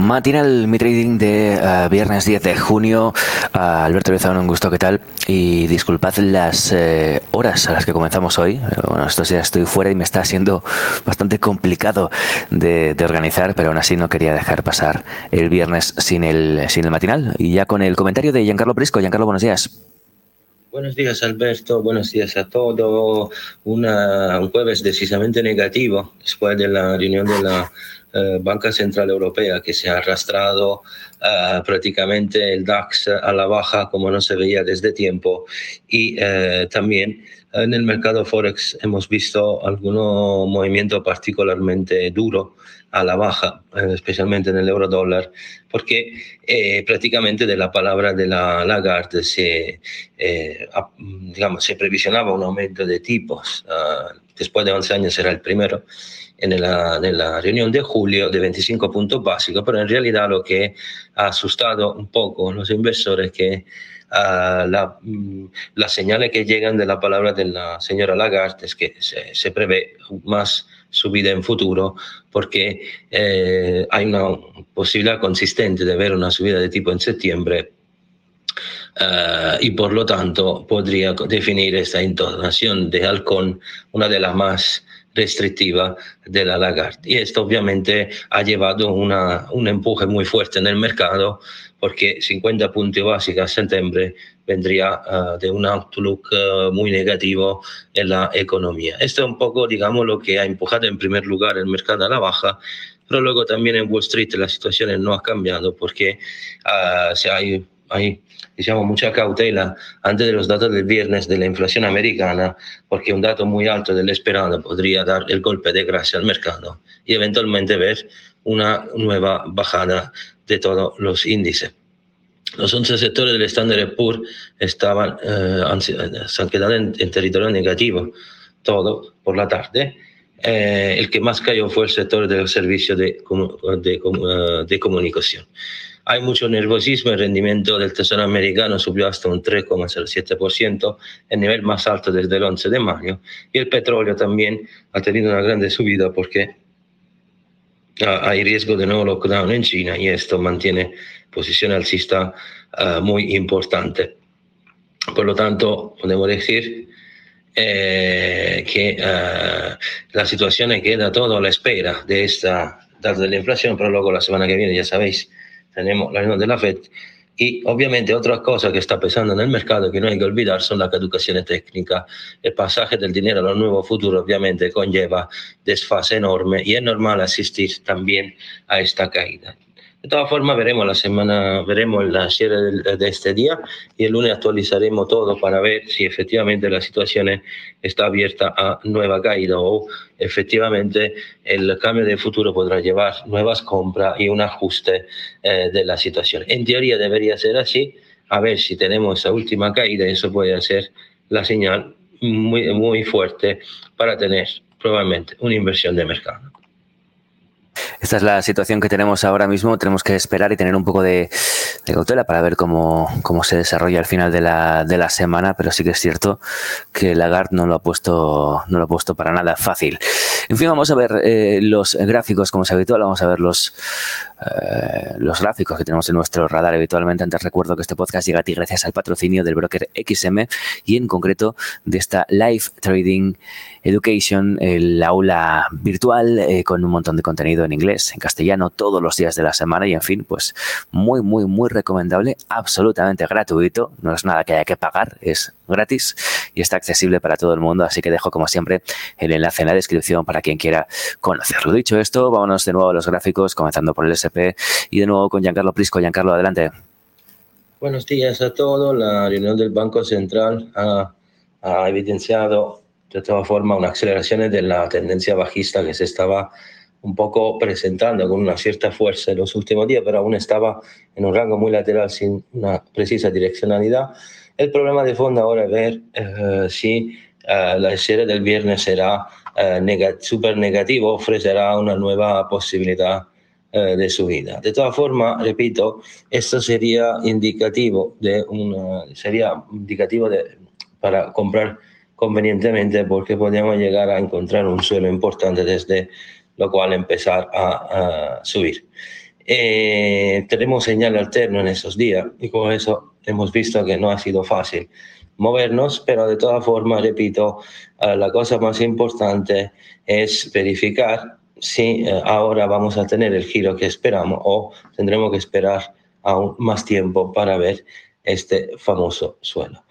Matinal Mi Trading de uh, viernes 10 de junio. Uh, Alberto Lozano, un gusto, ¿qué tal? Y disculpad las uh, horas a las que comenzamos hoy. Bueno, estos días estoy fuera y me está siendo bastante complicado de, de, organizar, pero aún así no quería dejar pasar el viernes sin el, sin el matinal. Y ya con el comentario de Giancarlo Prisco. Giancarlo, buenos días. Buenos días, Alberto. Buenos días a todos. Una, un jueves decisamente negativo después de la reunión de la eh, Banca Central Europea, que se ha arrastrado uh, prácticamente el DAX a la baja como no se veía desde tiempo. Y uh, también en el mercado Forex hemos visto algún movimiento particularmente duro a la baja, especialmente en el euro dólar, porque eh, prácticamente de la palabra de la Lagarde se, eh, digamos, se previsionaba un aumento de tipos. Uh, después de 11 años será el primero en la, en la, reunión de julio de 25 puntos básicos, pero en realidad lo que ha asustado un poco a los inversores es que la, mm, las señales que llegan de la palabra de la señora Lagarde es que se, se prevé más subida en futuro porque eh, hay una posibilidad consistente de ver una subida de tipo en septiembre Uh, y por lo tanto podría definir esta entonación de halcón una de las más restrictiva de la Lagarde. Y esto obviamente ha llevado una, un empuje muy fuerte en el mercado porque 50 puntos básicos en septiembre vendría uh, de un outlook uh, muy negativo en la economía. Esto es un poco, digamos, lo que ha empujado en primer lugar el mercado a la baja, pero luego también en Wall Street la situación no ha cambiado porque uh, se hay, hay digamos, mucha cautela antes de los datos del viernes de la inflación americana, porque un dato muy alto del esperado podría dar el golpe de gracia al mercado y eventualmente ver una nueva bajada de todos los índices. Los 11 sectores del Standard Poor's estaban, eh, han, se han quedado en, en, territorio negativo todo por la tarde. Eh, el que más cayó fue el sector del servicio de, de, de, de comunicación hay mucho nerviosismo, el rendimiento del Tesoro americano subió hasta un 3,07%, el nivel más alto desde el 11 de mayo, y el petróleo también ha tenido una grande subida porque hay riesgo de nuevo lockdown en China y esto mantiene posición alcista uh, muy importante. Por lo tanto, podemos decir eh, que uh, la situación queda todo a la espera de esta data de la inflación, pero luego la semana que viene, ya sabéis, tenemos la reunión de la FED. Y obviamente otra cosa que está pesando en el mercado que no hay que olvidar son las caducaciones técnicas. El pasaje del dinero a los nuevos futuros obviamente conlleva desfase enorme y es normal asistir también a esta caída. De todas formas, veremos la semana, veremos la cierre de, este día y el lunes actualizaremos todo para ver si efectivamente la situación está abierta a nueva caída o efectivamente el cambio de futuro podrá llevar nuevas compras y un ajuste eh, de la situación. En teoría debería ser así. A ver si tenemos esa última caída, eso puede ser la señal muy, muy fuerte para tener probablemente una inversión de mercado. Esta es la situación que tenemos ahora mismo. Tenemos que esperar y tener un poco de, cautela para ver cómo, cómo, se desarrolla al final de la, de la, semana, pero sí que es cierto que Lagarde no lo ha puesto, no lo ha puesto para nada fácil. En fin, vamos a ver eh, los gráficos como es habitual, vamos a ver los, eh, los gráficos que tenemos en nuestro radar habitualmente. Antes recuerdo que este podcast llega a ti gracias al patrocinio del broker XM y en concreto de esta Live Trading Education, el aula virtual eh, con un montón de contenido en inglés, en castellano, todos los días de la semana y en fin, pues muy, muy, muy recomendable, absolutamente gratuito, no es nada que haya que pagar, es gratis y está accesible para todo el mundo, así que dejo como siempre el enlace en la descripción para quien quiera conocerlo. Dicho esto, vámonos de nuevo a los gráficos, comenzando por el SP y de nuevo con Giancarlo Prisco. Giancarlo, adelante. Buenos días a todos. La reunión del Banco Central ha, ha evidenciado de todas formas una aceleración de la tendencia bajista que se estaba un poco presentando con una cierta fuerza en los últimos días, pero aún estaba en un rango muy lateral sin una precisa direccionalidad. El problema de fondo ahora es ver eh, si uh, la serie del viernes será uh, neg súper negativo, ofrecerá una nueva posibilidad uh, de subida. De todas formas, repito, esto sería indicativo de una, sería indicativo de, para comprar convenientemente porque podemos llegar a encontrar un suelo importante desde lo cual empezar a subir. Eh, tenemos señal alterno en esos días y con eso hemos visto que no ha sido fácil movernos, pero de todas formas, repito, uh, la cosa más importante es verificar si uh, ahora vamos a tener el giro que esperamos o tendremos que esperar aún más tiempo para ver este famoso suelo.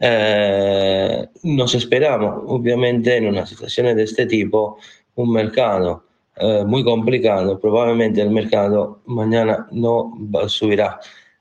Eh, nos esperamos, obviamente, en una situación de este tipo, un mercado eh, muy complicado. Probablemente el mercado mañana no subirá,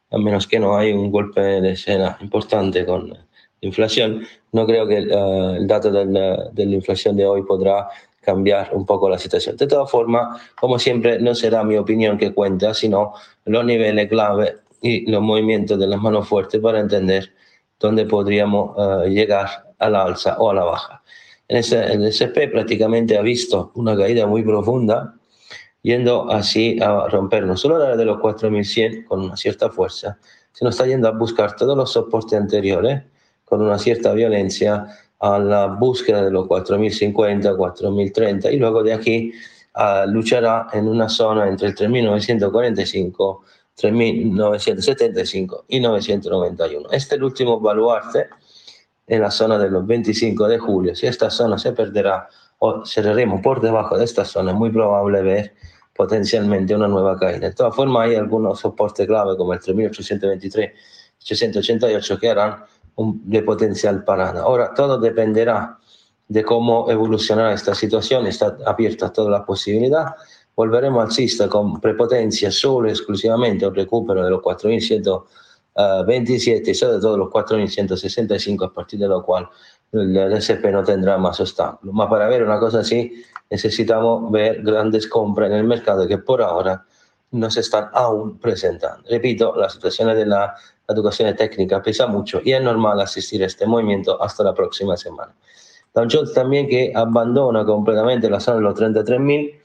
a menos que no haya un golpe de escena importante con inflación. No creo que uh, el dato de la, de la inflación de hoy podrá cambiar un poco la situación. De todas formas, como siempre, no será mi opinión que cuenta, sino los niveles clave y los movimientos de las manos fuertes para entender dónde podríamos uh, llegar a la alza o a la baja. En ese, el SP prácticamente ha visto una caída muy profunda, yendo así a romper no solo la de los 4100 con una cierta fuerza, sino está yendo a buscar todos los soportes anteriores con una cierta violencia a la búsqueda de los 4050, 4030 y luego de aquí uh, luchará en una zona entre el 3945 3.975 y 991. Este es el último baluarte en la zona de los 25 de julio. Si esta zona se perderá o cerraremos por debajo de esta zona, es muy probable ver potencialmente una nueva caída. De todas formas, hay algunos soportes clave como el 3823 888 que harán un, de potencial parada. Ahora, todo dependerá de cómo evolucionará esta situación. Está abierta toda la posibilidad volveremos alcista con prepotencia solo exclusivamente un recupero de los 4.127 y sobre todo los 4.165 a partir de lo cual el SP no tendrá más obstáculos. Mas para ver una cosa así necesitamos ver grandes compras en el mercado que por ahora no se están aún presentando. Repito, la situación de la educación técnica pesa mucho y es normal asistir a este movimiento hasta la próxima semana. Dow Jones también que abandona completamente la zona de los 33.000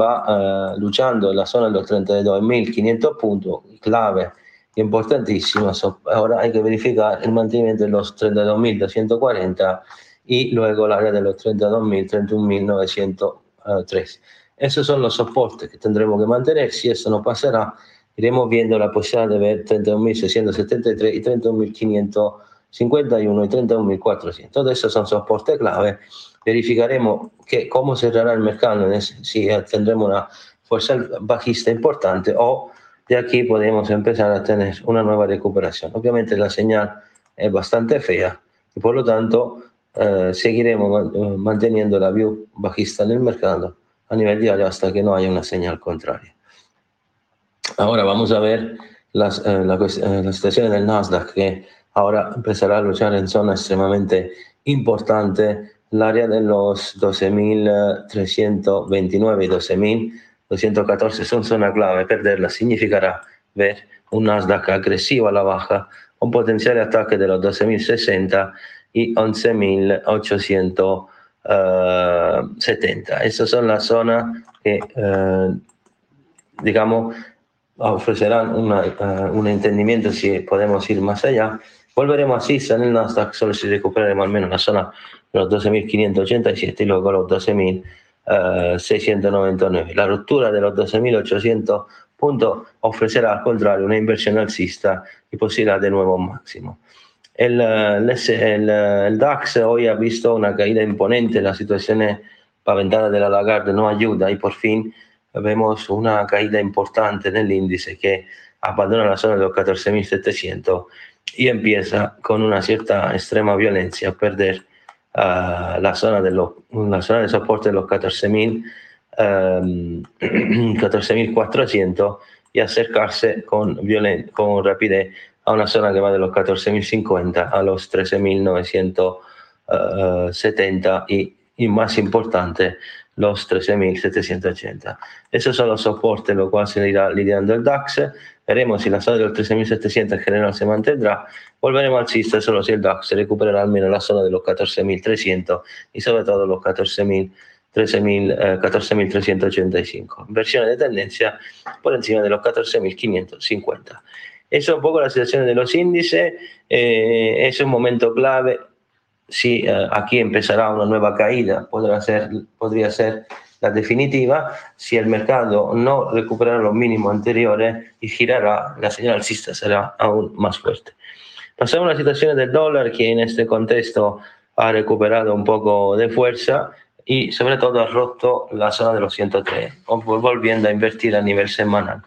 va uh, luchando en la zona de los 32.500 puntos, clave, importantísimo. Ahora hay que verificar el mantenimiento de los 32.240 y luego el área de los 32.000, 31.903. Esos son los soportes que tendremos que mantener. Si eso no pasará, iremos viendo la posibilidad de ver 31.673 y 31.551 y 31.400. Todos esos son soportes clave verificaremos que, cómo cerrará el mercado, si tendremos una fuerza bajista importante o de aquí podemos empezar a tener una nueva recuperación. Obviamente la señal es bastante fea y por lo tanto eh, seguiremos eh, manteniendo la view bajista en el mercado a nivel diario hasta que no haya una señal contraria. Ahora vamos a ver las, eh, la, eh, la, situación del Nasdaq, que ahora empezará a luchar en zona extremadamente importante, el área de los 12.329 y 12.214 son zona clave. Perderla significará ver un Nasdaq agresivo a la baja, con potencial ataque de los 12.060 y 11.870. Esas son las zonas que, digamos, ofrecerán uh, un entendimiento si podemos ir más allá. Volveremos a CISA en el Nasdaq solo si recuperaremos al menos la zona de los 12.587 y luego los 12.699. Uh, la ruptura de los 12.800 puntos ofrecerá al contrario una inversión alcista y posibilidad de nuevo máximo. El, uh, el, el, el, DAX hoy ha visto una caída imponente, la situación paventada de la Lagarde no ayuda y por fin vemos una caída importante en el índice que abandona la zona de los 14.700 y empieza con una cierta extrema violencia a perder uh, la, zona de la zona de soporte de los 14.000 um, 14.400 y acercarse con, con rapidez a una zona que va de los 14.050 a los 13.970 uh, y, y más importante los 13.780. Esos son los soportes, lo cual se irá lidiando el DAX. Veremos si la zona de los 13.700 en general se mantendrá. Volveremos al alcista solo si el DAX recuperará al menos la zona de los 14.300 y sobre todo los 14.000. 14.385. Inversiones de tendencia por encima de los 14.550. Eso es un poco la situación de los índices. Eh, es un momento clave si uh, aquí empezará una nueva caída, podrá ser, podría ser la definitiva, si el mercado no recuperará los mínimos anteriores y girará, la señal alcista será aún más fuerte. Pasamos a la situación del dólar, que en este contexto ha recuperado un poco de fuerza y sobre todo ha roto la zona de los 103, volviendo a invertir a nivel semanal.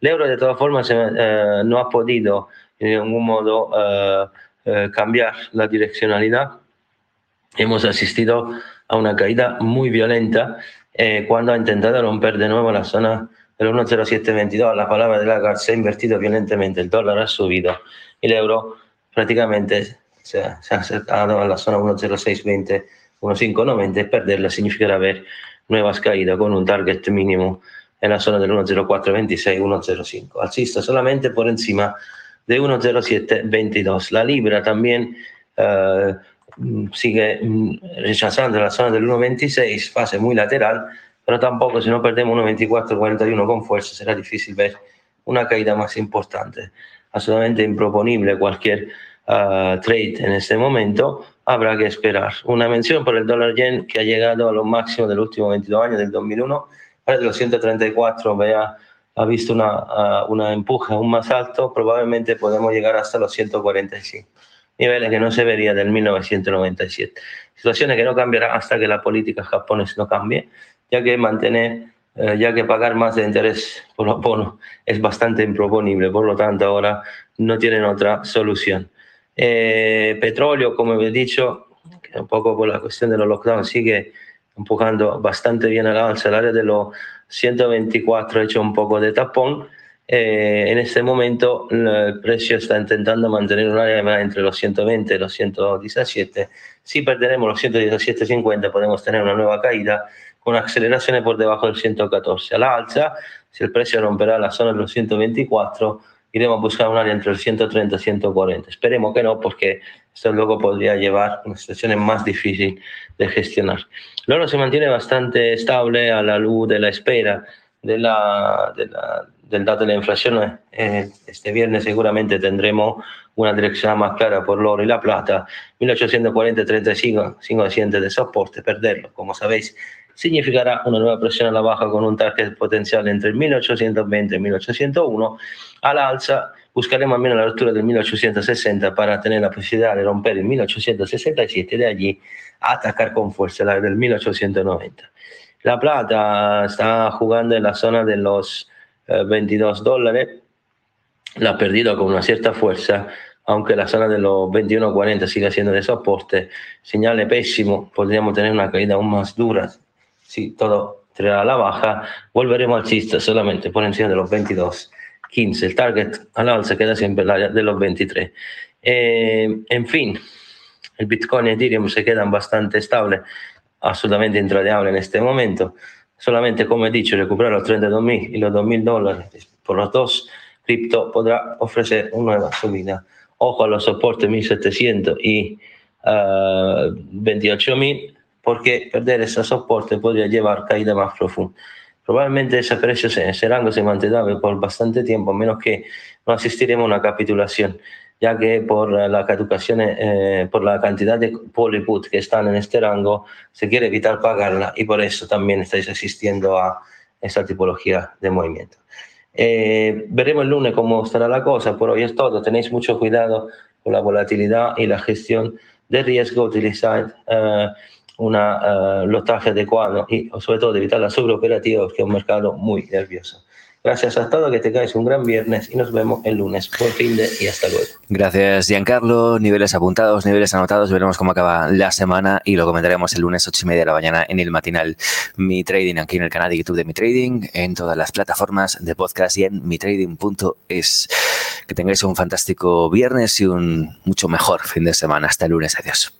El euro de todas formas eh, no ha podido de ningún modo eh, eh, cambiar la direccionalidad hemos asistido a una caída muy violenta eh, cuando ha intentado romper de nuevo la zona del 1.0722. La palabra de Lagarde se ha invertido violentamente, el dólar ha subido el euro prácticamente se ha, se ha acercado a la zona 1.0620, 1.590 y perderla significará ver nuevas caídas con un target mínimo en la zona del 1.0426, 1.05. Alcista solamente por encima de 1.0722. La libra también Mm, sigue mm, rechazando la zona del 1.26, fase muy lateral, pero tampoco si no perdemos 1.24.41 con fuerza será difícil ver una caída más importante. Absolutamente improponible cualquier uh, trade en este momento, habrá que esperar. Una mención por el dólar yen que ha llegado a los máximos del último 22 años, del 2001, de los 134 vea, ha visto una, una empuje aún más alto, probablemente podemos llegar hasta los 145 niveles que no se vería del 1997. Situaciones que no cambiarán hasta que la política japonesa no cambie, ya que mantener, eh, ya que pagar más de interés por los bonos es bastante improponible, por lo tanto ahora no tienen otra solución. Eh, petróleo, como he dicho, un poco por la cuestión de los lockdowns sigue empujando bastante bien a la alza, el área de los 124 ha hecho un poco de tapón, eh, en este momento el precio está intentando mantener un área entre los 120 y los 117. Si perderemos los 117.50 podemos tener una nueva caída con aceleraciones por debajo del 114. A la alza, si el precio romperá la zona de los 124, iremos a buscar un área entre los 130 y 140. Esperemos que no, porque esto luego podría llevar a una situación más difícil de gestionar. El oro se mantiene bastante estable a la luz de la espera de la, de la del dato de la inflación, eh, este viernes seguramente tendremos una dirección más clara por el oro y la plata. 1840-35, sin asiente de soporte, perderlo, como sabéis, significará una nueva presión a la baja con un target potencial entre el 1820 y 1801. A la alza buscaremos al menos la altura del 1860 para tener la posibilidad de romper el 1867 y de allí atacar con fuerza la del 1890. La plata está jugando en la zona de los 22 dólares, la ha perdido con una cierta fuerza, aunque la zona de los 21.40 sigue siendo de soporte, señale pésimo, podríamos tener una caída aún más dura si todo tirará a la baja, volveremos al chiste solamente por encima de los 22 15. El target al alza queda siempre la de los 23. Eh, en fin, el Bitcoin y Ethereum se quedan bastante estables, absolutamente intradeables en este momento. Solamente, como he dicho, recuperar los 32.000 y los 2.000 dólares por los dos cripto podrá ofrecer una nueva subida. Ojo a los soportes 1.700 y 28.000, porque perder ese soporte podría llevar caída más profunda. Probablemente ese precio, ese rango se mantendrá por bastante tiempo, a menos que no asistiremos a una capitulación, ya que por la eh, por la cantidad de polyput que están en este rango, se quiere evitar pagarla y por eso también estáis asistiendo a esta tipología de movimiento. Eh, veremos el lunes cómo estará la cosa, por hoy es todo. Tenéis mucho cuidado con la volatilidad y la gestión de riesgo, utilizar uh, una uh, lotaje adecuado y sobre todo evitar la sobreoperativa, que es un mercado muy nervioso. Gracias a todos, que tengáis un gran viernes y nos vemos el lunes. Buen fin de y hasta luego. Gracias, Giancarlo. Niveles apuntados, niveles anotados. Veremos cómo acaba la semana y lo comentaremos el lunes 8 y media de la mañana en el matinal Mi Trading, aquí en el canal de YouTube de Mi Trading, en todas las plataformas de podcast y en mitrading.es. Que tengáis un fantástico viernes y un mucho mejor fin de semana. Hasta el lunes. Adiós.